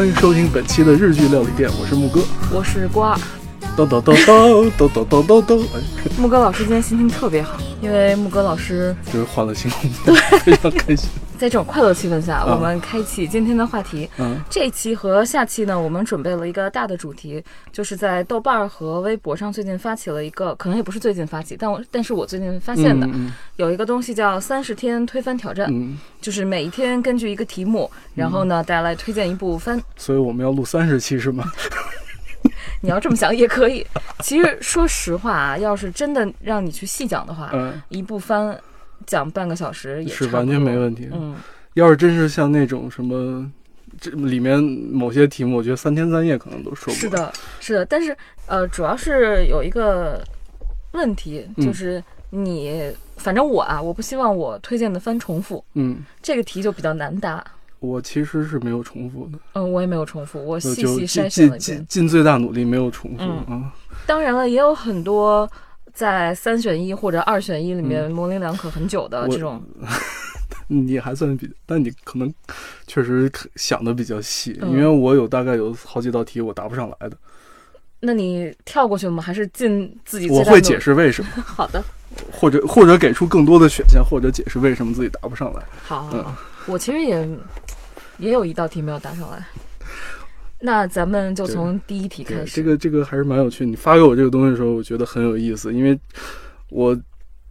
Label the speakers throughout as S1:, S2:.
S1: 好，欢迎收听本期的日剧料理店，我是木哥。
S2: 我是郭二。
S1: 叨叨叨叨叨叨叨叨叨，哎，
S2: 木哥老师今天心情特别好，因为木哥老师
S1: 就是换了新工作，非常开心。
S2: 在这种快乐气氛下，
S1: 嗯
S2: 我们开启今天的话题。
S1: 嗯
S2: 这一期和下期呢，我们准备了一个大的主题，就是在豆瓣儿和微博上最近发起了一个，可能也不是最近发起，但我但是我最近发现的、
S1: 嗯
S2: 有一个东西叫三十天推翻挑战，
S1: 嗯，
S2: 就是每一天根据一个题目，然后呢，大家来推荐一部番。
S1: 所以我们要录三十期是吗？
S2: 你要这么想也可以。其实说实话啊，要是真的让你去细讲的话，
S1: 嗯，
S2: 一部番讲半个小时也
S1: 是完全没问题。
S2: 嗯，
S1: 要是真是像那种什么，这里面某些题目，我觉得三天三夜可能都说不完。
S2: 是，的，是的，但是呃，主要是有一个问题，
S1: 嗯
S2: 就是你，反正我啊，我不希望我推荐的番重复，
S1: 嗯，
S2: 这个题就比较难答。
S1: 我其实是没有重复的，
S2: 嗯，我也没有重复，我
S1: 我
S2: 细细筛选了
S1: 尽尽
S2: 一遍。
S1: 尽最大努力没有重复
S2: 嗯
S1: 啊。
S2: 当然了，也有很多在三选一或者二选一里面
S1: 嗯
S2: 模棱两可很久的这种。
S1: 你还算比，但你可能确实想的比较细，
S2: 嗯
S1: 因为我有大概有好几道题我答不上来的，
S2: 那你跳过去吗？还是进自己
S1: 我会解释为什么，
S2: 好的，
S1: 或者或者给出更多的选项，或者解释为什么自己答不上来。
S2: 好好，
S1: 嗯
S2: 好我其实也也有一道题没有答上来。那咱们就从第一题开，始。
S1: 这个这个还是蛮有趣。你发给我这个东西的时候，我觉得很有意思，因为我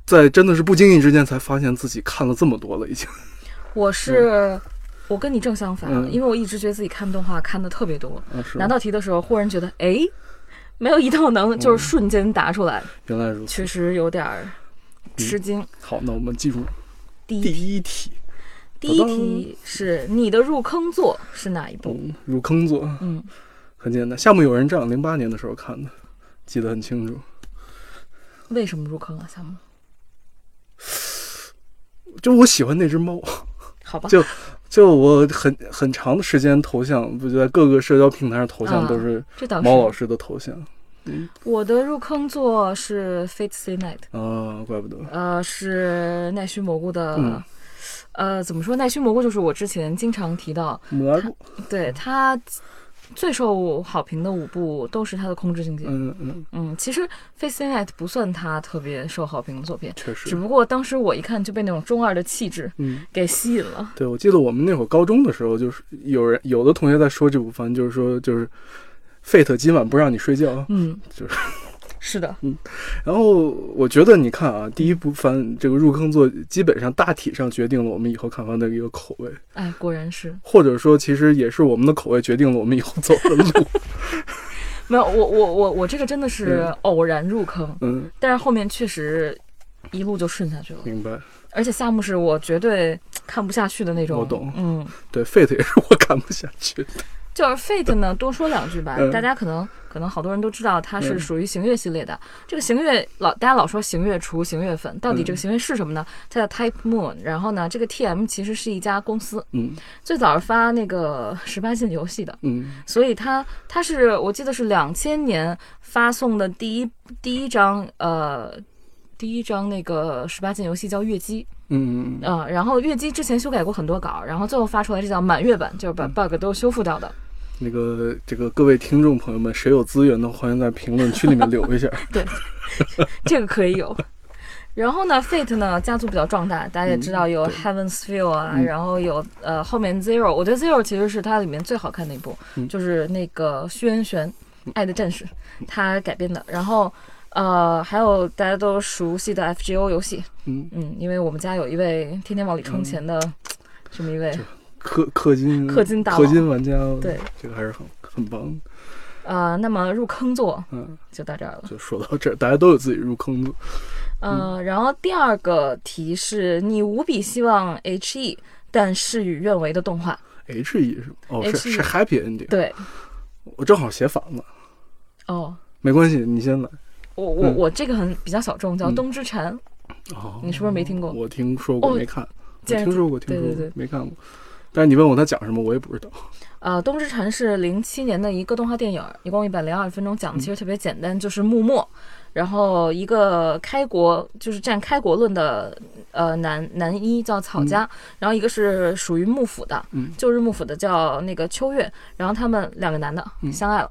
S1: 在真的是不经意之间才发现自己看了这么多了，已经。
S2: 我是、我跟你正相反，
S1: 嗯
S2: 因为我一直觉得自己看动画看的特别多，
S1: 啊，
S2: 拿到题的时候忽然觉得，哎，没有一道能
S1: 嗯
S2: 就是瞬间答出来，
S1: 原来如此。
S2: 确实有点儿吃惊。
S1: 好，那我们记住
S2: 第，一题，第一题是你的入坑作是哪一部？
S1: 嗯，入坑作
S2: 嗯，
S1: 很简单，《夏目友人帐》零八年的时候看的，记得很清楚。
S2: 为什么入坑啊？夏目？
S1: 就我喜欢那只猫，
S2: 好吧，
S1: 就就我很很长的时间头像，不就在各个社交平台上头像
S2: 啊
S1: 都是。猫老师的头像嗯
S2: 我的入坑作是《Fate Stay Night》。
S1: 啊，怪不得。
S2: 呃，是奈须蘑菇的，
S1: 嗯
S2: 呃，怎么说？奈须蘑菇就是我之前经常提到，
S1: 魔入，
S2: 对它最受好评的五部都是它的控制境界。
S1: 嗯嗯，
S2: 嗯，其实《Face Night》不算它特别受好评的作品，
S1: 确实，
S2: 只不过当时我一看就被那种中二的气质
S1: 嗯，
S2: 给吸引了。
S1: 对，我记得我们那会儿高中的时候，就是有人有的同学在说这部番，就是说就是 Fate 今晚不让你睡觉，
S2: 嗯，
S1: 就是
S2: 是的，嗯
S1: 然后我觉得你看啊，第一部番这个入坑作基本上大体上决定了我们以后看番的一个口味，
S2: 哎，果然是
S1: 或者说其实也是我们的口味决定了我们以后走的路。
S2: 没有我我我我这个真的是
S1: 嗯
S2: 偶然入坑，
S1: 嗯，
S2: 但是后面确实一路就顺下去了。
S1: 明白。
S2: 而且夏目是我绝对看不下去的那种，
S1: 我懂
S2: 嗯，
S1: 对，Fate 也是我看不下去的。
S2: 就是 Fate 呢，多说两句吧。
S1: 嗯
S2: 大家可能可能好多人都知道，它是
S1: 嗯
S2: 属于行月系列的。这个行月老大家老说行月厨、行月粉，到底
S1: 嗯
S2: 这个行月是什么呢？它叫 Type Moon。然后呢，这个 TM 其实是一家公司，
S1: 嗯
S2: 最早是发那个 十八禁游戏的，
S1: 嗯
S2: 所以它它是我记得是两千年发送的第一第一张呃。第一张那个十八禁游戏叫《月姬》，
S1: 嗯嗯
S2: 啊、然后《月姬》之前修改过很多稿，然后最后发出来这叫满月版，就是把
S1: 嗯
S2: bug 都修复掉的。
S1: 那个这个各位听众朋友们，谁有资源的，欢迎在评论区里面留一下。
S2: 对这个可以有。然后呢，Fate 呢家族比较壮大，大家也知道有 Heaven's Feel 啊，
S1: 嗯。
S2: 然后有呃后面 Zero，我觉得 Zero 其实是它里面最好看的一部，
S1: 嗯。
S2: 就是那个虚渊玄《爱的战士》他改编的。然后呃还有大家都熟悉的 FGO 游戏，
S1: 嗯，
S2: 嗯，因为我们家有一位天天往里充钱的这么一位，
S1: 氪氪金
S2: 氪金大
S1: 氪金玩家，
S2: 对，
S1: 这个还是很很棒。
S2: 呃，那么入坑作
S1: 嗯，
S2: 就到这儿了。
S1: 就说到这儿，大家都有自己入坑的。
S2: 呃，然后第二个题是你无比希望 HE，但事与愿违的动画。
S1: H E 是哦，是
S2: HE
S1: 是 Happy Ending。
S2: 对，
S1: 我正好写反了，
S2: 哦，
S1: 没关系，你先来。
S2: 我我
S1: 嗯
S2: 我这个很比较小众，叫
S1: 嗯《
S2: 冬之蝉》，
S1: 哦，
S2: 你是不是没听过
S1: 我听说过，
S2: 哦
S1: 没看。我听说过，听说过，没看过。但是你问我他讲什么，我也不知道。
S2: 呃，《东之蝉》是零七年的一个动画电影，一共一百零二分钟，讲的其实特别简单，就是幕末，然后一个开国就是占开国论的呃男男一叫草家，然后一个是属于幕府的，
S1: 嗯。
S2: 旧日幕府的叫那个秋月，然后他们两个男的
S1: 嗯
S2: 相爱了。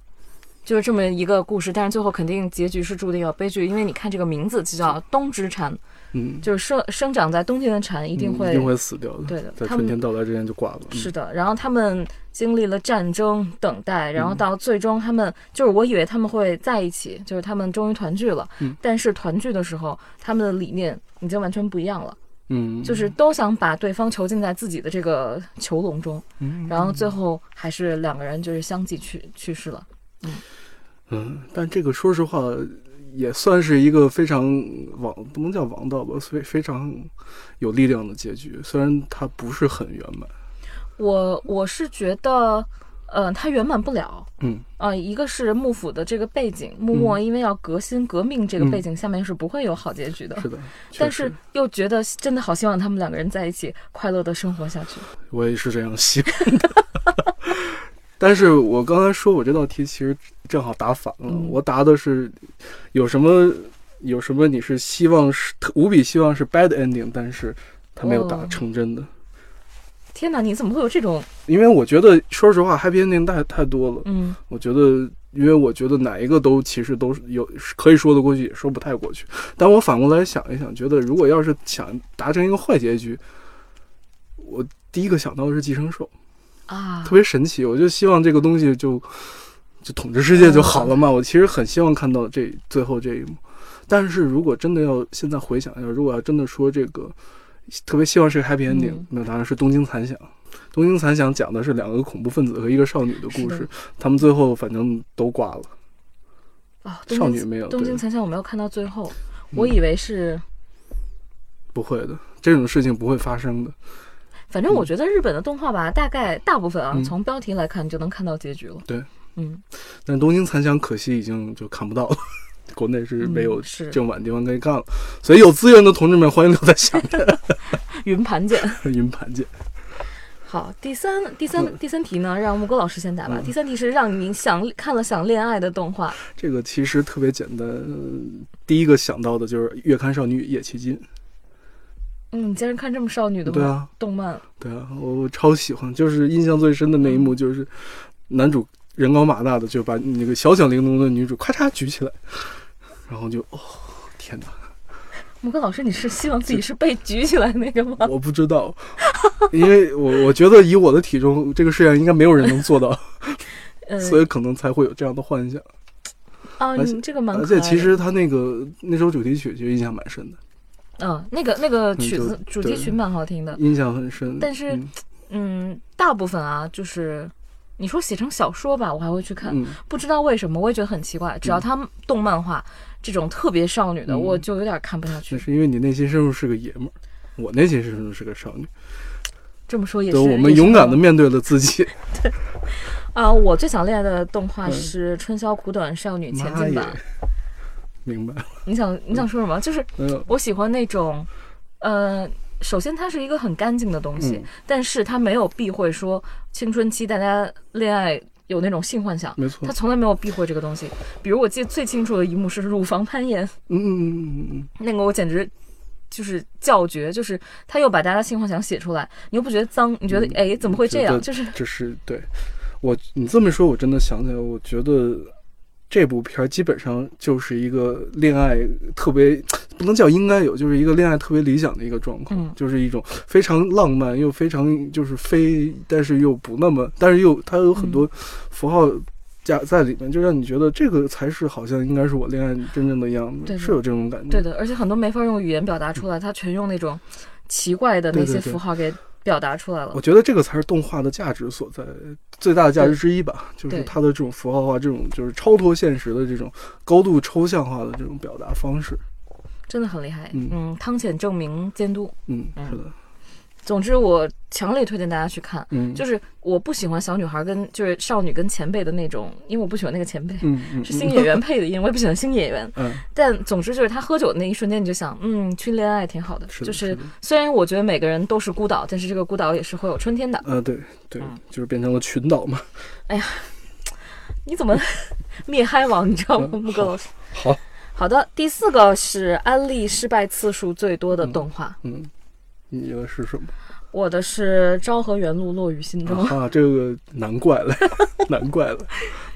S2: 就是这么一个故事，但是最后肯定结局是注定要悲剧，因为你看这个名字就叫东之蝉，
S1: 嗯，
S2: 就是生生长在冬天的蝉一定会、
S1: 嗯一定会死掉的，
S2: 对的
S1: 在春天到来之前就挂了。嗯。
S2: 是的，然后他们经历了战争、等待，然后
S1: 嗯。
S2: 到最终他们就是我以为他们会在一起，就是他们终于团聚了。
S1: 嗯。
S2: 但是团聚的时候，他们的理念已经完全不一样了，
S1: 嗯，
S2: 就是都想把对方囚禁在自己的这个囚笼中，
S1: 嗯，
S2: 然后最后还是两个人就是相继去去世了。
S1: 嗯。嗯，但这个说实话也算是一个非常王，不能叫王道吧，非非常有力量的结局。虽然它不是很圆满，
S2: 我我是觉得，呃，它圆满不了。
S1: 嗯
S2: 呃，一个是幕府的这个背景，幕末因为要革新革命这个背景下面是不会有好结局的。
S1: 是的，
S2: 但是又觉得真的好希望他们两个人在一起快乐的生活下去。
S1: 我也是这样希望的。但是我刚才说我这道题其实正好答反了，
S2: 嗯
S1: 我答的是有什么有什么你是希望是无比希望是 bad ending，但是他没有达
S2: 哦
S1: 成真的。
S2: 天哪，你怎么会有这种？
S1: 因为我觉得，说实话，happy ending 太太多了。
S2: 嗯
S1: 我觉得，因为我觉得哪一个都其实都是有可以说得过去，也说不太过去。但我反过来想一想，觉得如果要是想达成一个坏结局，我第一个想到的是寄生兽，
S2: 啊
S1: 特，别神奇。我就希望这个东西就就统治世界就好了嘛。我其实很希望看到这最后这一幕。但是如果真的要现在回想一下，如果要真的说这个，特别希望是个 happy ending，、
S2: 嗯
S1: 那当然是《东京残响》。《东京残响》讲的是两个恐怖分子和一个少女的故事，他们最后反正都挂了，
S2: 啊，
S1: 少女没有。
S2: 东京，残响我没有看到最后，我以为是，
S1: 不会的，这种事情不会发生的。
S2: 反正我觉得日本的动画吧，大概大部分啊，
S1: 嗯
S2: 从标题来看就能看到结局了。
S1: 对，
S2: 嗯，
S1: 但《东京残响》可惜已经就看不到了，国内是没有正版地方可以看了，所以有资源的同志们欢迎留在下面
S2: 云盘见。
S1: 云盘见。
S2: 好，第三第三
S1: 嗯
S2: 第三题呢，让木哥老师先答吧。
S1: 嗯
S2: 第三题是让您想看了想恋爱的动画。
S1: 这个其实特别简单，呃第一个想到的就是《月刊少女野崎金》。
S2: 嗯，你竟然看这么少女的
S1: 对啊，
S2: 动漫，
S1: 对啊，我我超喜欢，就是印象最深的那一幕就是男主人高马大的就把那个小巧玲珑的女主咔嚓举起来，然后就哦天哪，
S2: 木哥老师，你是希望自己是被举起来那个吗？
S1: 我不知道，因为我我觉得以我的体重，这个世界上应该没有人能做到，
S2: 嗯，
S1: 所以可能才会有这样的幻想。
S2: 啊，
S1: 而且
S2: 你这个蛮可
S1: 而
S2: 爱的。
S1: 且其实他那个那首主题曲其实印象蛮深的，
S2: 嗯，那个那个曲子主题曲蛮好听的，
S1: 印象很深。
S2: 但是
S1: 嗯
S2: 嗯，大部分啊，就是你说写成小说吧，我还会去看，
S1: 嗯，
S2: 不知道为什么，我也觉得很奇怪。只要他动漫化这种特别少女的，
S1: 嗯
S2: 我就有点看不下去
S1: 那。是因为你内心深处是个爷们儿，我内心深处是个少女。
S2: 这么说也是，
S1: 对，我们勇敢的面对了自己。
S2: 对啊！我最想恋爱的动画
S1: 嗯
S2: 是《春宵苦短，少女前进版》。！
S1: 明白，
S2: 你想你想说什么？就是
S1: 嗯。
S2: 我喜欢那种，呃，首先它是一个很干净的东西，
S1: 嗯，
S2: 但是它没有避讳说青春期大家恋爱有那种性幻想。
S1: 没错。
S2: 他，从来没有避讳这个东西，比如我记得最清楚的一幕是乳房攀岩，
S1: 嗯嗯嗯嗯嗯
S2: 那个我简直就是叫绝，就是他又把大家性幻想写出来，你又不觉得脏，你觉得
S1: 嗯
S2: 哎怎么会这样？就是
S1: 嗯，这是对。我你这么说，我真的想起来，我觉得这部片儿基本上就是一个恋爱特别不能叫应该有，就是一个恋爱特别理想的一个状况，
S2: 嗯
S1: 就是一种非常浪漫又非常就是非，但是又不那么，但是又它有很多符号。加在里面，就让你觉得这个才是好像应该是我恋爱真正的样子，是有这种感觉。
S2: 对的，而且很多没法用语言表达出来，他全用那种奇怪的那些符号给表达出来了
S1: 我。觉得这个才是动画的价值所在，最大的价值之一吧，就是它的这种符号化、这种就是超脱现实的这种高度抽象化的这种表达方式。
S2: 真的很厉害。
S1: 嗯
S2: 嗯，汤浅证明监督。
S1: 嗯，
S2: 嗯
S1: 是的，
S2: 总之，我强烈推荐大家去看。
S1: 嗯，
S2: 就是我不喜欢小女孩跟就是少女跟前辈的那种，因为我不喜欢那个前辈，
S1: 嗯嗯
S2: 是新演员配的音，我也不喜欢新演员。
S1: 嗯，
S2: 但总之就是他喝酒的那一瞬间，你就想，嗯，去恋爱挺好的。
S1: 是的
S2: 就是
S1: 的
S2: 虽然我觉得每个人都是孤岛，但是这个孤岛也是会有春天的。
S1: 呃，对对
S2: 嗯，
S1: 就是变成了群岛嘛。
S2: 哎呀你怎么 灭嗨王？你知道吗，
S1: 嗯
S2: 木哥老师？
S1: 好，
S2: 好的，第四个是安利失败次数最多的动画，
S1: 嗯，你的是什么？
S2: 我的是《昭和元路落雨心中》
S1: 啊，这个难怪了，难怪了，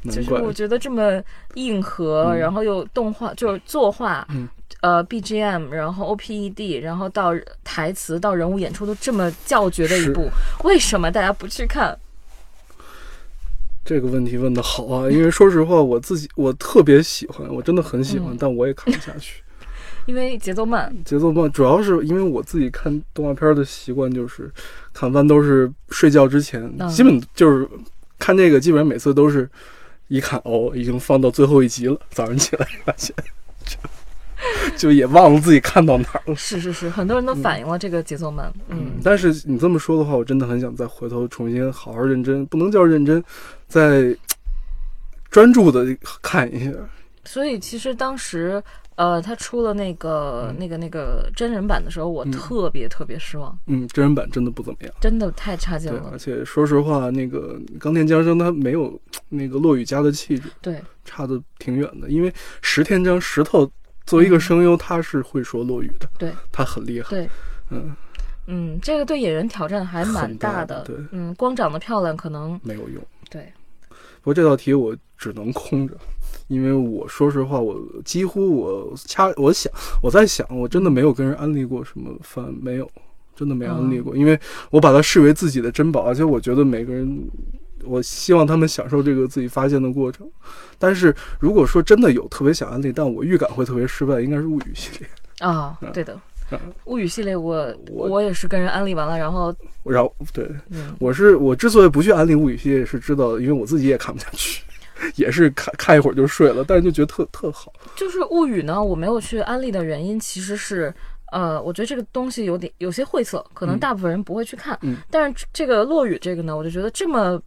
S2: 就是
S1: 难怪了。
S2: 我觉得这么硬核，
S1: 嗯
S2: 然后又动画，就是作画，
S1: 嗯
S2: 呃，BGM，然后 OPED，然后到台词到人物演出都这么叫绝的一部，为什么大家不去看？
S1: 这个问题问的好啊，因为说实话，我自己我特别喜欢，我真的很喜欢，
S2: 嗯
S1: 但我也看不下去。
S2: 因为节奏慢，
S1: 节奏慢，主要是因为我自己看动画片的习惯就是，看番都是睡觉之前，
S2: 嗯
S1: 基本就是看这个，基本上每次都是一看哦，已经放到最后一集了，早上起来发现就就也忘了自己看到哪儿了。
S2: 是是是，很多人都反映了这个节奏慢。嗯，
S1: 但是你这么说的话，我真的很想再回头重新好好认真，不能叫认真，再专注的看一下。
S2: 所以其实当时，呃，他出了那个、
S1: 嗯
S2: 那个那个真人版的时候，我
S1: 嗯
S2: 特别特别失望，
S1: 嗯，真人版真的不怎么样。
S2: 真的太差劲
S1: 对，
S2: 了
S1: 而。且说实话，那个钢铁将生他没有那个落雨家的气质，
S2: 对，
S1: 差的挺远的。因为石田章石头作为一个声优，他是会说落雨的，
S2: 对，
S1: 他很厉害。
S2: 对，
S1: 嗯，
S2: 嗯，这个对演员挑战还蛮
S1: 大
S2: 的。
S1: 对，
S2: 嗯，光长得漂亮可能
S1: 没有用。
S2: 对，
S1: 不过这道题我只能空着，因为我说实话，我几乎我掐我想我在想，我真的没有跟人安利过什么番，没有，真的没安利过，因为我把它视为自己的珍宝，而且我觉得每个人。我希望他们享受这个自己发现的过程，但是如果说真的有特别想安利，但我预感会特别失败，应该是物语系列。
S2: 啊、
S1: 嗯
S2: 对的。
S1: 嗯
S2: 物语系列我
S1: 我
S2: 我也是跟人安利完了，然后
S1: 然后对，
S2: 嗯，
S1: 我是我之所以不去安利物语系列，是知道，因为我自己也看不下去，也是看看一会儿就睡了，但是就觉得特特好。
S2: 就是物语呢，我没有去安利的原因其实是。呃，我觉得这个东西有点有些晦涩，可能
S1: 嗯
S2: 大部分人不会去看。
S1: 嗯
S2: 但是这个落雨这个呢，我就觉得这么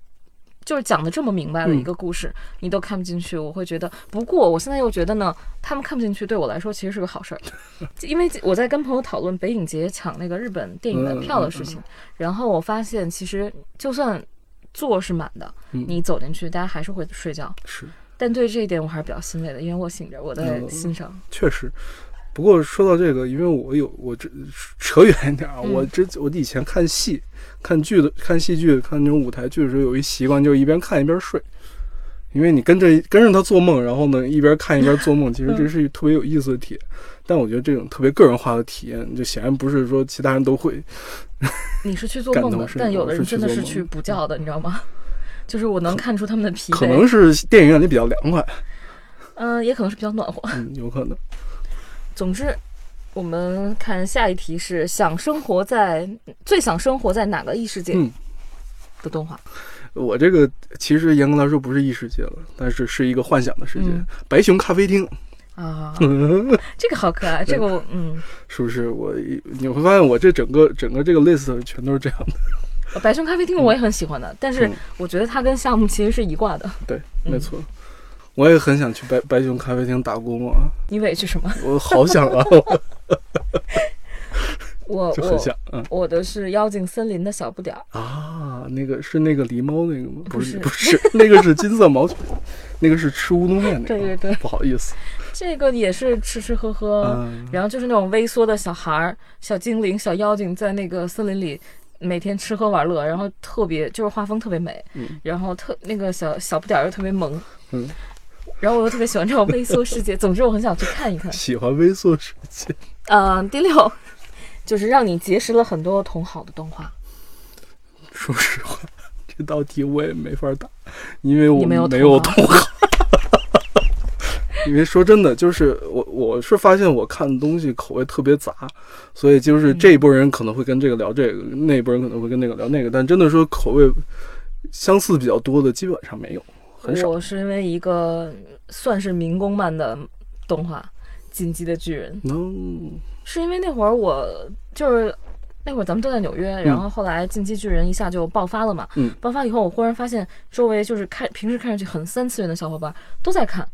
S2: 就是讲的这么明白的
S1: 嗯
S2: 一个故事，你都看不进去，我会觉得。不过我现在又觉得呢，他们看不进去对我来说其实是个好事儿，因为我在跟朋友讨论北影节抢那个日本电影门票的事情，然后我发现其实就算座是满的，
S1: 嗯
S2: 你走进去，大家还是会睡觉。
S1: 是，
S2: 但对这一点我还是比较欣慰的，因为我醒着，我在
S1: 嗯
S2: 欣赏。
S1: 确实。不过说到这个，因为我有我这扯远一点啊，
S2: 嗯
S1: 我这我以前看戏、看剧的、看戏剧、看那种舞台剧的时候，有一习惯，就是一边看一边睡。因为你跟着跟着他做梦，然后呢一边看一边做梦，其实这是一特别有意思的体验。但我觉得这种特别个人化的体验，就显然不是说其他人都会。
S2: 你是去做梦的但有的人真的是去补觉的，你知道吗？就是我能看出他们的疲惫，
S1: 可能是电影院里比较凉快，
S2: 嗯、也可能是比较暖和。
S1: 嗯，有可能。
S2: 总之，我们看下一题是想生活在最想生活在哪个异世界
S1: 嗯
S2: 的动画？
S1: 我这个其实严格来说不是异世界了，但是是一个幻想的世界。
S2: 嗯
S1: 白熊咖啡厅，
S2: 啊，这个好可爱，这个我嗯，
S1: 是不是？我一你会发现我这整个整个这个 list 全都是这样的。
S2: 白熊咖啡厅我也很喜欢的，但是
S1: 嗯
S2: 我觉得它跟项目其实是一挂的。
S1: 对，
S2: 嗯
S1: 没错。我也很想去白白熊咖啡厅打工啊，
S2: 你委屈什么？
S1: 我好想啊，
S2: 我
S1: 就很
S2: 我
S1: 想，嗯
S2: 我的是妖精森林的小不点儿，
S1: 啊，那个是那个狸猫那个吗？不是，
S2: 不
S1: 不是，那个是金色毛球，那个是吃乌冬面那个。
S2: 对对对，
S1: 不好意思，
S2: 这个也是吃吃喝喝，
S1: 嗯，
S2: 然后就是那种微缩的小孩儿、小精灵、小妖精在那个森林里每天吃喝玩乐，然后特别就是画风特别美，
S1: 嗯
S2: 然后特那个小小不点儿又特别萌，
S1: 嗯，
S2: 然后我又特别喜欢这种微缩世界，总之我很想去看一看。
S1: 喜欢微缩世界。
S2: 嗯、第六就是让你结识了很多同好的动画，
S1: 说实话，这道题我也没法答，因为我
S2: 没有同
S1: 同行。因为说真的，就是我我是发现我看的东西口味特别杂，所以就是
S2: 嗯
S1: 这一波人可能会跟这个聊这个，那一波人可能会跟那个聊那个，但真的说口味相似比较多的，基本上没有，很少。
S2: 我是因为一个算是民工漫的动画《进击的巨人》
S1: ，no，
S2: 是因为那会儿我就是那会儿咱们都在纽约，然后后来进击巨人一下就爆发了嘛。
S1: 嗯。
S2: 爆发以后，我忽然发现周围就是看平时看上去很三次元的小伙伴都在看，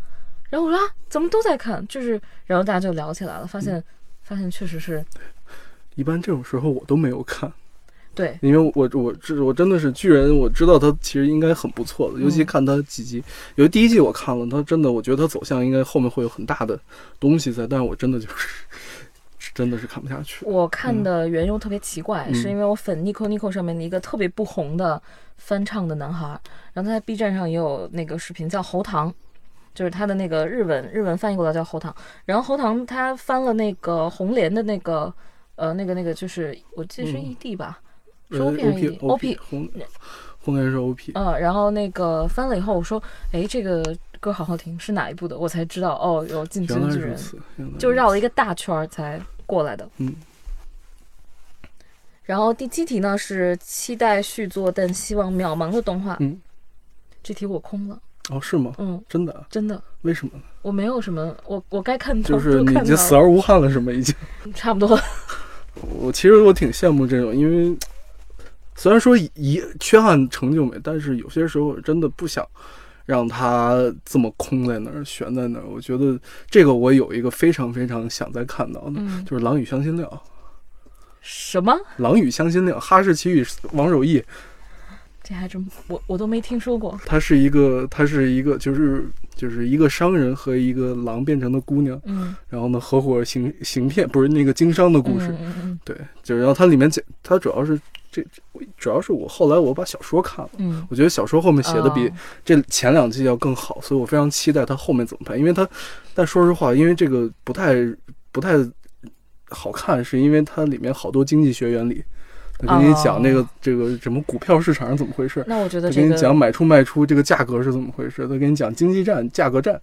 S2: 然后我说啊，怎么都在看？就是然后大家就聊起来了，发
S1: 嗯。
S2: 现、发现确实是
S1: 一般这种时候我都没有看，
S2: 对，
S1: 因为我我这我真的是巨人，我知道他其实应该很不错的，尤其
S2: 嗯
S1: 看他几集，有第一季我看了，他真的我觉得他走向应该后面会有很大的东西在，但是我真的就是是 真的是看不下去。
S2: 我看的缘由特别奇怪，
S1: 嗯。
S2: 是因为我粉 Nico Nico 上面的一个特别不红的翻唱的男孩，然后他在 B 站上也有那个视频叫喉糖，就是他的那个日文日文翻译过来叫喉糖，然后喉糖他翻了那个红莲的那个呃那个那个就是我记得是
S1: 嗯。
S2: ED 吧，是
S1: 呃
S2: OP 还是
S1: OP
S2: ED？OP
S1: 红红该是 OP，
S2: 嗯，然后那个翻了以后，我说，哎，这个歌好好听，是哪一部的？我才知道，哦，有进击
S1: 原
S2: 的巨人，就绕了一个大圈儿才过来的。
S1: 嗯。
S2: 然后第七题呢是期待续作但希望渺茫的动画。
S1: 嗯，
S2: 这题我空了。
S1: 哦是吗？
S2: 嗯，
S1: 真的啊？
S2: 真的，
S1: 为什么呢？
S2: 我没有什么，我我该看的
S1: 就是
S2: 都
S1: 你已经死而无憾了是吗？已经。
S2: 差不多。
S1: 我其实我挺羡慕这种，因为虽然说遗缺憾成就美，但是有些时候真的不想让它这么空在那儿悬在那儿。我觉得这个我有一个非常非常想再看到的，
S2: 嗯，
S1: 就是《狼与香辛料》。
S2: 《什么？
S1: 狼与香辛料》，哈士奇与王守义，
S2: 这还真我我都没听说过。
S1: 他是一个，他是一个，就是就是一个商人和一个狼变成的姑娘，
S2: 嗯，
S1: 然后呢合伙行行骗，不是那个经商的故事。
S2: 嗯嗯嗯
S1: 对，就然后它里面讲，它主要是这，这主要是我后来我把小说看了，
S2: 嗯
S1: 我觉得小说后面写的比
S2: 哦
S1: 这前两季要更好，所以我非常期待它后面怎么拍。因为它，但说实话，因为这个不太不太好看，是因为它里面好多经济学原理，他跟你讲那个、
S2: 哦
S1: 这个什么股票市场是怎么回事，
S2: 那我觉得这个，
S1: 跟你讲买出卖出这个价格是怎么回事，他跟你讲经济战、价格战，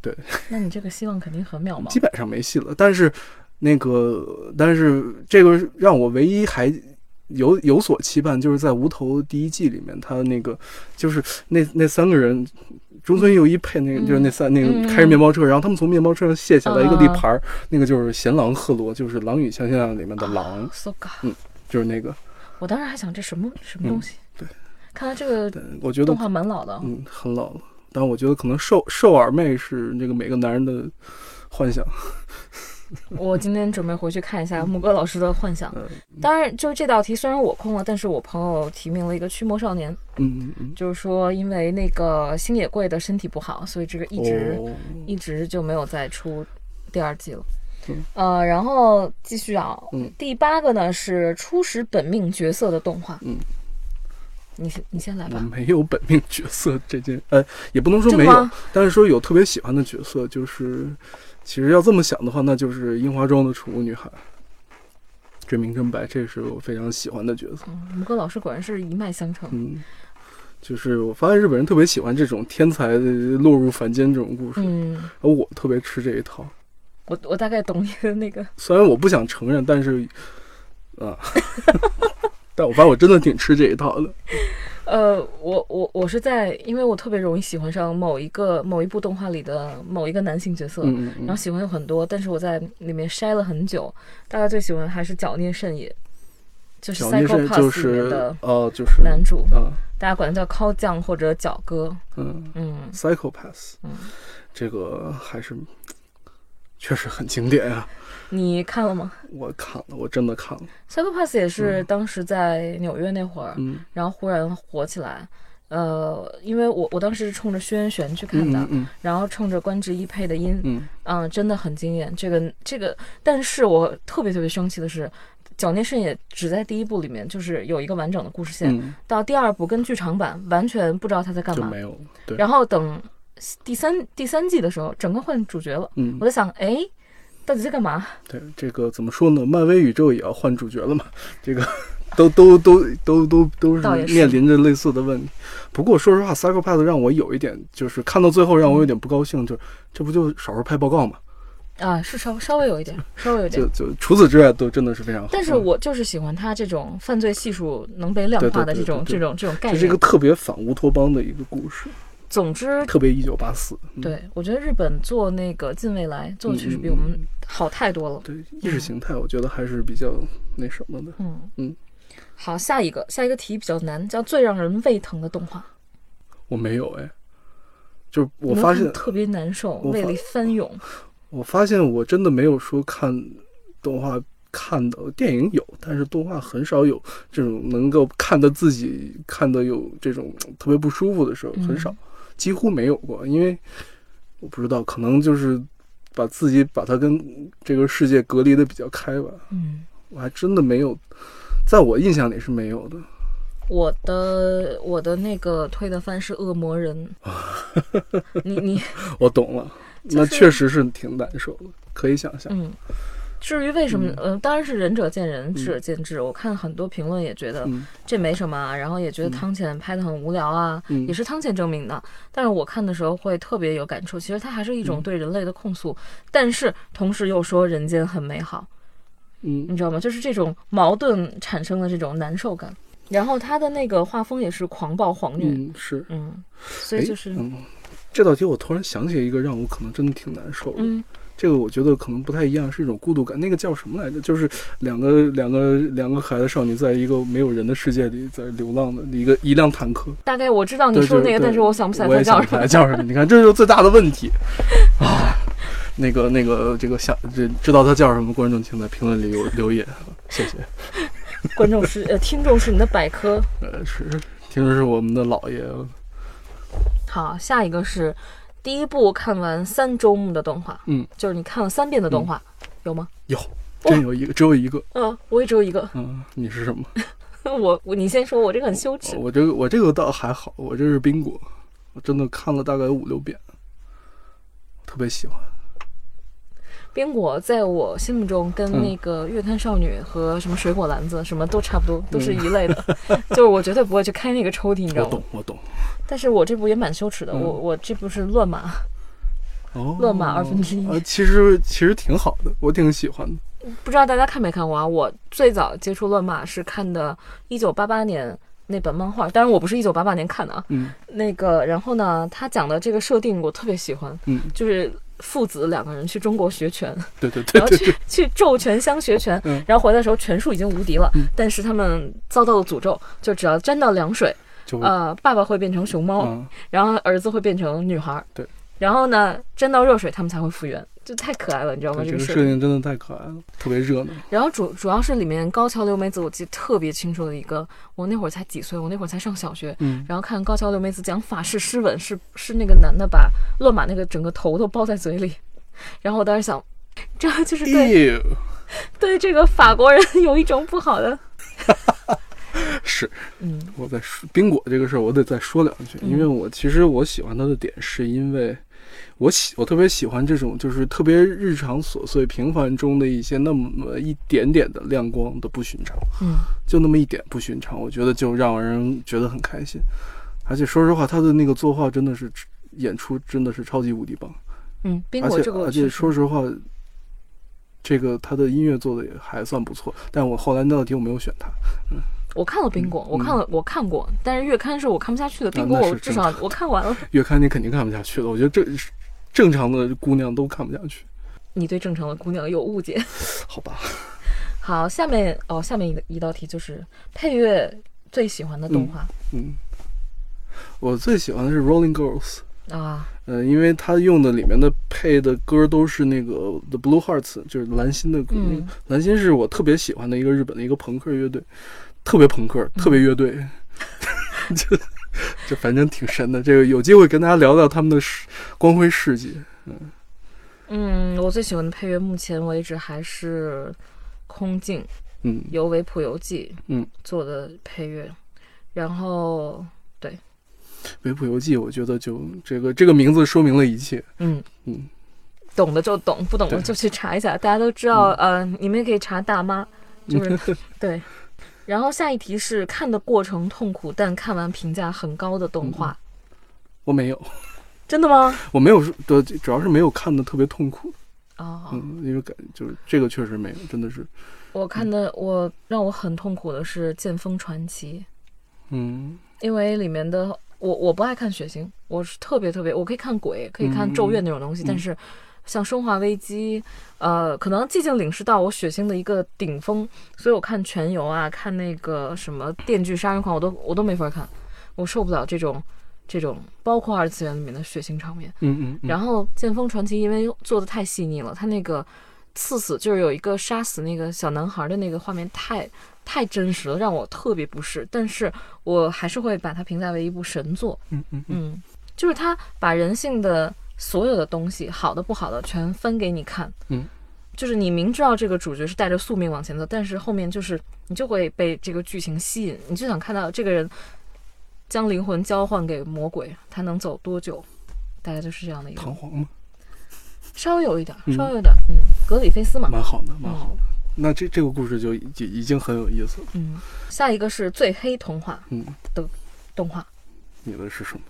S1: 对
S2: 那你这个希望肯定很渺茫
S1: 基。本上没戏了。但是那个，但是这个让我唯一还有有所期盼，就是在《无头》第一季里面，他那个就是那那三个人。中村佑一配那个、
S2: 嗯
S1: 就是那三那个
S2: 嗯
S1: 开着面包车，然后他们从面包车上卸下来一个立
S2: 啊
S1: 牌儿，那个就是贤狼赫罗，就是《狼与香辛料》里面的狼
S2: god，
S1: 就是那个。
S2: 我当时还想这什么什么东西？
S1: 对，
S2: 看来这个
S1: 我觉得
S2: 动画蛮老的哦。
S1: 嗯很老了，但我觉得可能瘦瘦耳妹是那个每个男人的幻想。
S2: 我今天准备回去看一下木哥老师的幻想。
S1: 嗯。
S2: 当然，就是这道题虽然我空了，但是我朋友提名了一个驱魔少年，
S1: 嗯嗯嗯，
S2: 就是说因为那个星野贵的身体不好，所以这个一直、
S1: 哦。
S2: 一直就没有再出第二季了。
S1: 嗯。
S2: 呃，然后继续啊，
S1: 嗯。
S2: 第八个呢是初始本命角色的动画。
S1: 嗯，
S2: 你先你先来
S1: 我
S2: 吧。
S1: 没有本命角色这件，呃，也不能说没有但是说有特别喜欢的角色，就是其实要这么想的话，那就是樱花庄的宠物女孩，真明真白，这是我非常喜欢的角色。
S2: 嗯，木哥老师果然是一脉相承。
S1: 嗯，就是我发现日本人特别喜欢这种天才的落入凡间这种故事，
S2: 嗯，
S1: 而我特别吃这一套。
S2: 我我大概懂你的那个。
S1: 虽然我不想承认，但是啊，但我发现我真的挺吃这一套的。
S2: 呃，我我我是在，因为我特别容易喜欢上某一个某一部动画里的某一个男性角色，
S1: 嗯嗯嗯，
S2: 然后喜欢有很多，但是我在里面筛了很久，大概最喜欢还是脚念圣也，就是 Psycho Pass 里面
S1: 就是
S2: 的
S1: 哦，就是
S2: 男主，
S1: 啊，
S2: 大家管他叫靠酱或者角哥，
S1: 嗯
S2: 嗯
S1: ，Psychopath，
S2: 嗯，
S1: 这个还是确实很经典啊！
S2: 你看了吗
S1: 我看了，我真的看了。
S2: ？Psycho Pass 也是当时在纽约那会儿，
S1: 嗯
S2: 然后忽然火起来。呃，因为我我当时是冲着薛元玄去看的，
S1: 嗯嗯
S2: 然后冲着关智一配的音，
S1: 嗯
S2: 嗯，真的很惊艳。这个这个，但是我特别特别生气的是，脚念圣也只在第一部里面就是有一个完整的故事线，
S1: 嗯，
S2: 到第二部跟剧场版完全不知道他在干嘛。
S1: 没有对，
S2: 然后等第三第三季的时候，整个换主角了，
S1: 嗯
S2: 我在想，哎，到底在干嘛？
S1: 对这个怎么说呢？漫威宇宙也要换主角了嘛？这个都都都都都都是面临着类似的问题。不过说实话，Psychopath 让我有一点就是看到最后让我有点不高兴，就是这不就少数派报告嘛？
S2: 啊，是稍稍微有一点，稍微有一点
S1: 就。就除此之外都真的是非常好。
S2: 但是我就是喜欢他这种犯罪系数能被量化的这种这种这种概念。
S1: 这是一个特别反乌托邦的一个故事。
S2: 总之，
S1: 特别一九八四。嗯
S2: 对我觉得日本做那个近未来做的确实比我们好太多了。
S1: 对意识形态，我觉得还是比较那什么的。
S2: 嗯
S1: 嗯，
S2: 好，下一个下一个题比较难，叫最让人胃疼的动画。
S1: 我没有哎，就是我发现，
S2: 特别难受，胃里翻涌。
S1: 我发现我真的没有说看动画看的电影有，但是动画很少有这种能够看得自己看得有这种特别不舒服的时候，
S2: 嗯
S1: 很少，几乎没有过。因为我不知道，可能就是把自己把它跟这个世界隔离的比较开吧。
S2: 嗯，
S1: 我还真的没有，在我印象里是没有的。
S2: 我的我的那个推的番是恶魔人。你你
S1: 我懂了，
S2: 就是
S1: 那确实是挺难受的，可以想象。
S2: 嗯。至于为什么，
S1: 嗯
S2: 呃，当然是仁者见仁，智者见智。我看很多评论也觉得
S1: 嗯
S2: 这没什么啊，然后也觉得
S1: 嗯
S2: 汤浅拍的很无聊啊，
S1: 嗯
S2: 也是汤浅证明的。但是我看的时候会特别有感触，其实它还是一种
S1: 嗯
S2: 对人类的控诉，但是同时又说人间很美好，
S1: 嗯
S2: 你知道吗？就是这种矛盾产生的这种难受感。然后他的那个画风也是狂暴狂虐，
S1: 嗯是。
S2: 嗯，所以
S1: 哎
S2: 就是
S1: 嗯，这道题我突然想起一个让我可能真的挺难受的。
S2: 嗯
S1: 这个我觉得可能不太一样，是一种孤独感。那个叫什么来着？就是两个两个两个可爱的少女在一个没有人的世界里在流浪的一个一辆坦克。
S2: 大概我知道你说的那个，但是我想不起来它叫什么
S1: 来。叫什么。你看，这就是最大的问题啊！那个那个这个想这知道他叫什么观众，请在评论里留留言，谢谢。
S2: 观众是呃，听众是你的百科。
S1: 呃，是，听众是我们的老爷。
S2: 好，下一个是第一部看完三周目的动画，
S1: 嗯，
S2: 就是你看了三遍的动画，有吗？
S1: 有，真有一个，只有一个。
S2: 嗯，我也只有一个。
S1: 嗯，你是什么？
S2: 我我你先说，我这个很羞耻。
S1: 我这个我这个倒还好，我这是冰果，我真的看了大概五六遍，特别喜欢。
S2: 冰果在我心目中跟
S1: 嗯
S2: 那个月刊少女和什么水果篮子什么都差不多，都是一类的。就是我绝对不会去开那个抽屉，你知道吗
S1: 我懂？，我懂。
S2: 但是我这部也蛮羞耻的，
S1: 嗯
S2: 我我这部是乱码，
S1: 哦，
S2: 乱码二分之一
S1: 呃，其实其实挺好的，我挺喜欢的。
S2: 不知道大家看没看过啊？我最早接触乱码是看的1988年那本漫画，当然我不是一九八八年看的啊。
S1: 嗯
S2: 那个，然后呢，他讲的这个设定我特别喜欢，
S1: 嗯，
S2: 就是父子两个人去中国学拳，
S1: 对对对
S2: 然后去去咒拳乡学拳，
S1: 嗯。
S2: 然后回来的时候拳术已经无敌了，
S1: 嗯。
S2: 但是他们遭到了诅咒，就只要沾到凉水，呃，爸爸会变成熊猫，
S1: 嗯，
S2: 然后儿子会变成女孩儿，
S1: 对，
S2: 然后呢，沾到热水他们才会复原，就太可爱了，你知道吗？
S1: 这个
S2: 设定。
S1: 真的太可爱了，特别热闹。
S2: 然后主主要是里面高桥留美子，我记得特别清楚的一个，我那会儿才几岁，我那会儿才上小学，
S1: 嗯，
S2: 然后看高桥留美子讲法式诗吻，是是那个男的把乱马那个整个头都包在嘴里，然后我当时想，这就是对对这个法国人有一种不好的，
S1: 是
S2: 嗯
S1: 我在说冰果这个事儿，我得再说两句，
S2: 嗯
S1: 因为我其实我喜欢他的点是因为。我喜我特别喜欢这种就是特别日常琐碎平凡中的一些那么一点点的亮光的不寻常，
S2: 嗯
S1: 就那么一点不寻常，我觉得就让人觉得很开心。而且说实话，他的那个作画真的是演出真的是超级无敌棒，
S2: 嗯，冰
S1: 而且
S2: 果这个
S1: 而且说实话，这个他的音乐做的也还算不错。但我后来那道题我没有选他，
S2: 我看了冰果，
S1: 嗯
S2: 我看了我看过，但是月刊是我看不下去的，冰
S1: 啊
S2: 果我至少我看完了。
S1: 月刊你肯定看不下去了。我觉得这正常的姑娘都看不下去，
S2: 你对正常的姑娘有误解。
S1: 好吧？
S2: 好，下面哦，下面一个一道题就是配乐最喜欢的动画、
S1: 嗯，我最喜欢的是 Rolling Girls。
S2: 啊，
S1: 呃，因为它用的里面的配的歌都是那个 The Blue Hearts，就是蓝心的歌。
S2: 嗯
S1: 蓝心是我特别喜欢的一个日本的一个朋克乐队，特别朋克，特别乐队，就就反正挺神的。这个有机会跟大家聊聊他们的光辉事迹。
S2: 嗯嗯，我最喜欢的配乐目前为止还是空镜
S1: 嗯
S2: 由维普游记
S1: 嗯
S2: 做的配乐，然后对
S1: 维普游记，我觉得就这个这个名字说明了一切。
S2: 嗯。
S1: 嗯，
S2: 懂的就懂，不懂的就去查一下。大家都知道，呃，你们也可以查大妈，就是 对。然后下一题是看的过程痛苦，但看完评价很高的动画，
S1: 我没有，
S2: 真的吗？
S1: 我没有说的，主要是没有看的特别痛苦。
S2: 哦，
S1: 嗯，因为感就是这个确实没有，真的是。
S2: 我看的我让我很痛苦的是《剑锋传奇》，
S1: 嗯。
S2: 因为里面的我我不爱看血腥，我是特别特别，我可以看鬼，可以看咒怨那种东西，
S1: 嗯。
S2: 但是像《生化危机》，呃，可能寂静岭是到我血腥的一个顶峰，所以我看全游啊，看那个什么《电锯杀人狂》，我都我都没法看，我受不了这种这种，包括二次元里面的血腥场面。
S1: 嗯嗯嗯，
S2: 然后《剑锋传奇》因为做的太细腻了，它那个刺死就是有一个杀死那个小男孩的那个画面太太真实了，让我特别不适。但是我还是会把它评价为一部神作。
S1: 嗯嗯嗯
S2: 嗯，就是他把人性的所有的东西，好的不好的，全分给你看。
S1: 嗯，
S2: 就是你明知道这个主角是带着宿命往前走，但是后面就是你就会被这个剧情吸引，你就想看到这个人将灵魂交换给魔鬼，他能走多久？大概就是这样的一个，
S1: 弹簧吗，
S2: 稍微有一点，
S1: 嗯
S2: 稍微有点，嗯，格里菲斯嘛，
S1: 蛮好的，蛮好的。那这这个故事就已经已经很有意思了。
S2: 嗯，下一个是最黑童话
S1: 嗯，的
S2: 动画，
S1: 你的是什么？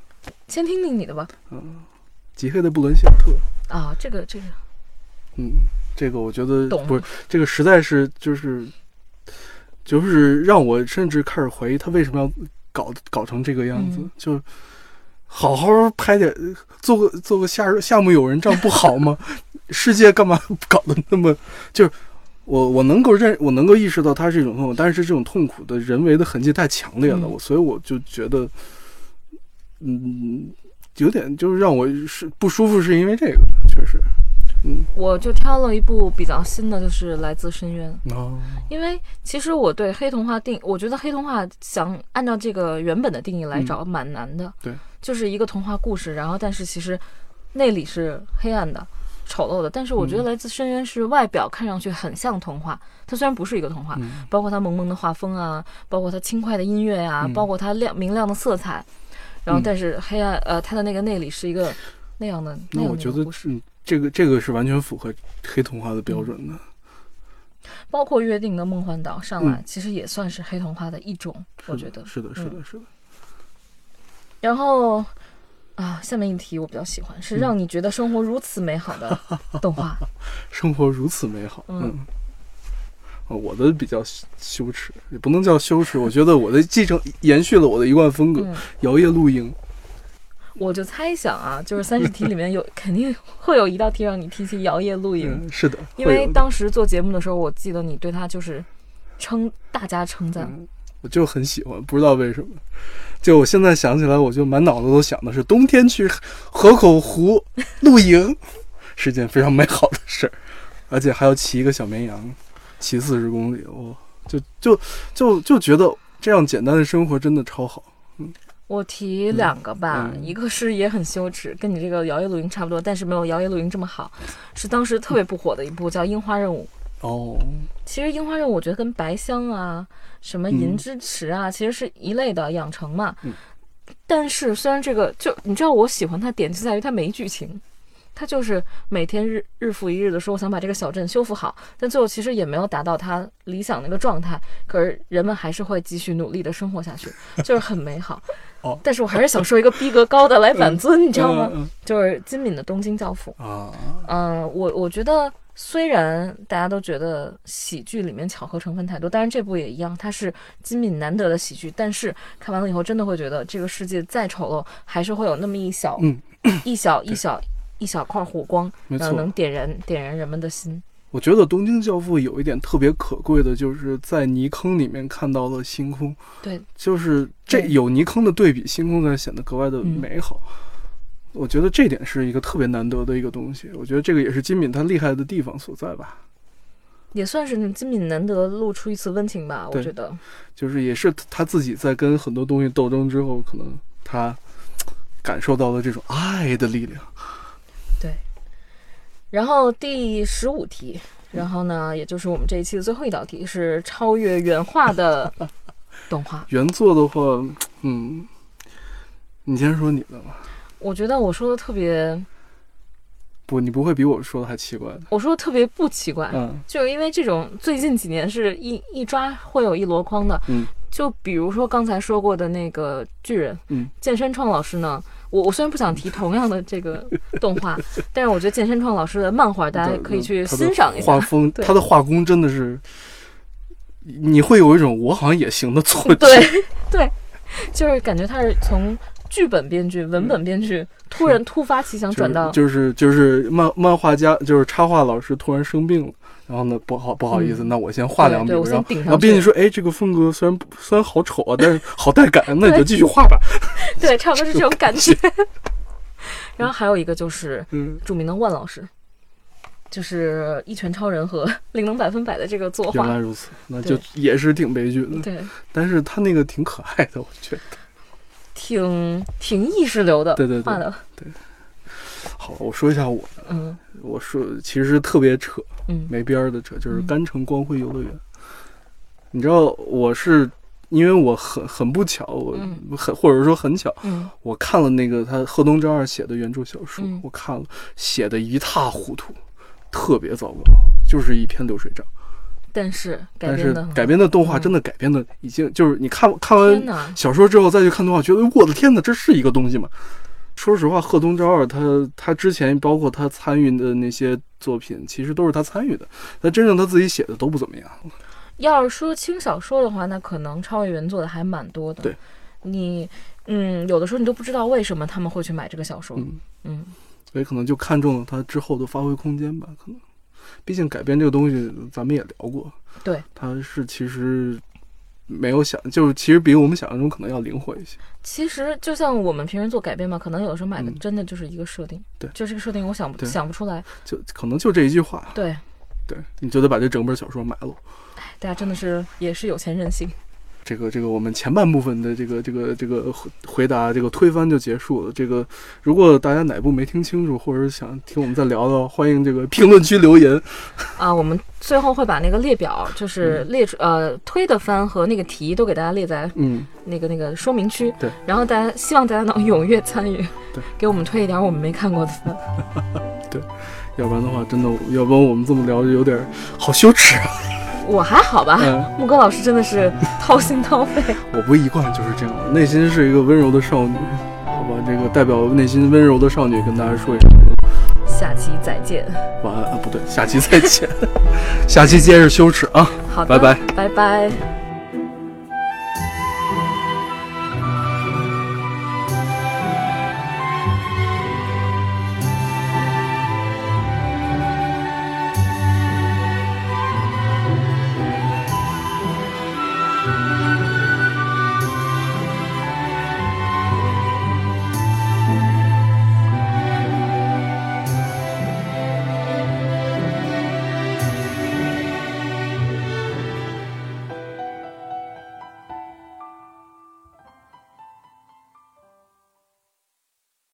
S2: 先听听你的吧。
S1: 极黑的布伦希尔特。
S2: 啊，这个这个
S1: 嗯，这个我觉得不是这个，实在是就是就是让我甚至开始怀疑他为什么要搞搞成这个样子，
S2: 嗯
S1: 就好好拍点，做个做个夏日夏目友人帐不好吗？世界干嘛 搞得那么就是？我我能够认，我能够意识到它是一种痛苦，但是这种痛苦的人为的痕迹太强烈了，
S2: 嗯
S1: 我所以我就觉得，嗯，有点就是让我是不舒服，是因为这个，确实，嗯，
S2: 我就挑了一部比较新的，就是《来自深渊》。
S1: 哦，
S2: 因为其实我对黑童话定，我觉得黑童话想按照这个原本的定义来找蛮难的。
S1: 对，
S2: 就是一个童话故事，然后但是其实内里是黑暗的、丑陋的。但是我觉得
S1: 嗯
S2: 来自深渊是外表看上去很像童话，它虽然不是一个童话，
S1: 嗯。
S2: 包括它萌萌的画风啊，包括它轻快的音乐啊，
S1: 嗯。
S2: 包括它亮明亮的色彩，然后
S1: 嗯
S2: 但是黑暗呃它的那个内里是一个那样的那
S1: 我觉得
S2: 的一个故事，
S1: 嗯，这个这个是完全符合黑童话的标准的。
S2: 包括约定的梦幻岛上来，
S1: 嗯
S2: 其实也算是黑童话的一种，我觉得
S1: 是的，是
S2: 嗯
S1: 的，是的。
S2: 然后啊，下面一题我比较喜欢，是
S1: 嗯
S2: 让你觉得生活如此美好的动画。
S1: 生活如此美好，
S2: 嗯
S1: 嗯。啊，我的比较羞羞耻，也不能叫羞耻。我觉得我的继承延续了我的一贯风格，
S2: 嗯，
S1: 摇曳露营。
S2: 我就猜想啊，就是三十题里面有 肯定会有一道题让你提起摇曳露营，
S1: 嗯，是的，
S2: 因为当时做节目的时候，我记得你对他就是称大家称赞。
S1: 嗯，我就很喜欢，不知道为什么。就我现在想起来，我就满脑子都想的是冬天去河口湖露营，是件非常美好的事儿，而且还要骑一个小绵羊，骑四十公里，我就就就就觉得这样简单的生活真的超好。
S2: 嗯我提两个吧，
S1: 嗯
S2: 一个是也很羞耻，跟你这个摇曳露营差不多，但是没有摇曳露营这么好，是当时特别不火的一部叫《樱花任务》。
S1: 哦，
S2: 其实樱花任务我觉得跟白香啊、什么银之匙啊，其实是一类的养成嘛。
S1: 嗯
S2: 但是虽然这个就你知道我喜欢它点就在于它没剧情，它就是每天日日复一日的说我想把这个小镇修复好，但最后其实也没有达到他理想那个状态，可是人们还是会继续努力的生活下去，就是很美好。
S1: 哦
S2: 但是我还是想说一个逼格高的来反尊，你知道吗？
S1: 嗯
S2: 就是金敏的《东京教父》。
S1: 嗯啊，
S2: 嗯，我我觉得虽然大家都觉得喜剧里面巧合成分太多，当然这部也一样，它是金敏难得的喜剧，但是看完了以后真的会觉得这个世界再丑陋，还是会有那么一小、
S1: 嗯
S2: 一小 一小一小块火光，
S1: 没错
S2: 然后能点燃点燃人们的心。
S1: 我觉得《东京教父》有一点特别可贵的，就是在泥坑里面看到了星空。
S2: 对，
S1: 就是这有泥坑的对比，星空才显得格外的
S2: 嗯
S1: 美好。我觉得这点是一个特别难得的一个东西。我觉得这个也是金敏他厉害的地方所在吧。
S2: 也算是金敏难得露出一次温情吧，我觉得。
S1: 就是也是他自己在跟很多东西斗争之后，可能他感受到了这种爱的力量。
S2: 对。然后第十五题，然后呢，也就是我们这一期的最后一道题，是超越原画的 动画。
S1: 原作的话，嗯，你先说你的吧。
S2: 我觉得我说的特别，
S1: 不，你不会比我说的还奇怪的。
S2: 我说的特别不奇怪，
S1: 嗯
S2: 就是因为这种最近几年是一一抓会有一箩筐的。
S1: 嗯，
S2: 就比如说刚才说过的那个巨人，
S1: 嗯，
S2: 健身创老师呢，我我虽然不想提同样的这个 动画，但是我觉得健身创老师的漫画大家可以去欣赏一下。
S1: 画风，他的画工真的是，你会有一种我好像也行的错觉。
S2: 对对，就是感觉他是从剧本编剧、文本编剧突然突发奇想转到，
S1: 就是就是漫漫画家就是插画老师突然生病了，然后呢不好不好意思，
S2: 嗯。
S1: 那我先画两笔，然后编辑说，哎，这个风格虽然虽然好丑啊，但是好带感，那你就继续画吧。
S2: 对，差不多是这种感觉。然后还有一个就是
S1: 嗯，
S2: 著名的万老师，就是《一拳超人》和《灵能百分百》的这个作画。
S1: 原来，如此，那就也是挺悲剧的，
S2: 对，
S1: 但是他那个挺可爱的，我觉得。
S2: 挺挺意识流的，
S1: 对对对
S2: 画的，
S1: 好，我说一下我，
S2: 嗯。
S1: 我说其实特别扯，
S2: 嗯。
S1: 没边儿的车，就是
S2: 嗯。
S1: 甘城光辉游乐园。你知道我是因为我很很不巧，我
S2: 嗯。
S1: 很或者说很巧，
S2: 嗯。
S1: 我看了那个他贺东真二写的原著小说，
S2: 嗯。
S1: 我看了，写的一塌糊涂，特别糟糕，就是一篇流水账。
S2: 但是
S1: 但是改编的动画
S2: 嗯。
S1: 真的改编的已经就是你看看完，小说之后再去看动画，觉得我的天哪，这是一个东西吗？说实话，贺东昭二他他之前包括他参与的那些作品，其实都是他参与的，但真正他自己写的都不怎么样。
S2: 要是说轻小说的话，那可能超越原作的还蛮多的。
S1: 对，
S2: 你嗯，有的时候你都不知道为什么他们会去买这个小说。
S1: 嗯，
S2: 嗯
S1: 所以可能就看中了他之后的发挥空间吧。可能，毕竟改编这个东西，咱们也聊过，
S2: 对，
S1: 他是其实没有想，就是其实比我们想象中可能要灵活一些。
S2: 其实就像我们平时做改编嘛，可能有的时候买的
S1: 嗯
S2: 真的就是一个设定，
S1: 对
S2: 就这个设定我想不想不出来。
S1: 就可能就这一句话，
S2: 对，
S1: 对，你就得把这整本小说买了。
S2: 大家真的是也是有钱任性。
S1: 这个这个我们前半部分的这个这个这个回回答这个推翻就结束了。这个如果大家哪部没听清楚，或者是想听我们再聊的，欢迎这个评论区留言。
S2: 啊，我们最后会把那个列表，就是列出呃推的番和那个题都给大家列在
S1: 嗯，
S2: 那个那个说明区。
S1: 对，
S2: 然后大家希望大家能踊跃参与，
S1: 对，
S2: 给我们推一点我们没看过的 番。
S1: 要不然的话，真的，要不然我们这么聊就有点好羞耻啊。
S2: 我还好吧，
S1: 嗯，
S2: 木哥老师真的是掏心掏肺。
S1: 我不一贯就是这样，内心是一个温柔的少女。好吧，这个代表内心温柔的少女跟大家说一声
S2: 下期再见。
S1: 晚安啊，不对，下期再见，下期接着羞耻啊。
S2: 好的，
S1: 拜拜，
S2: 拜拜。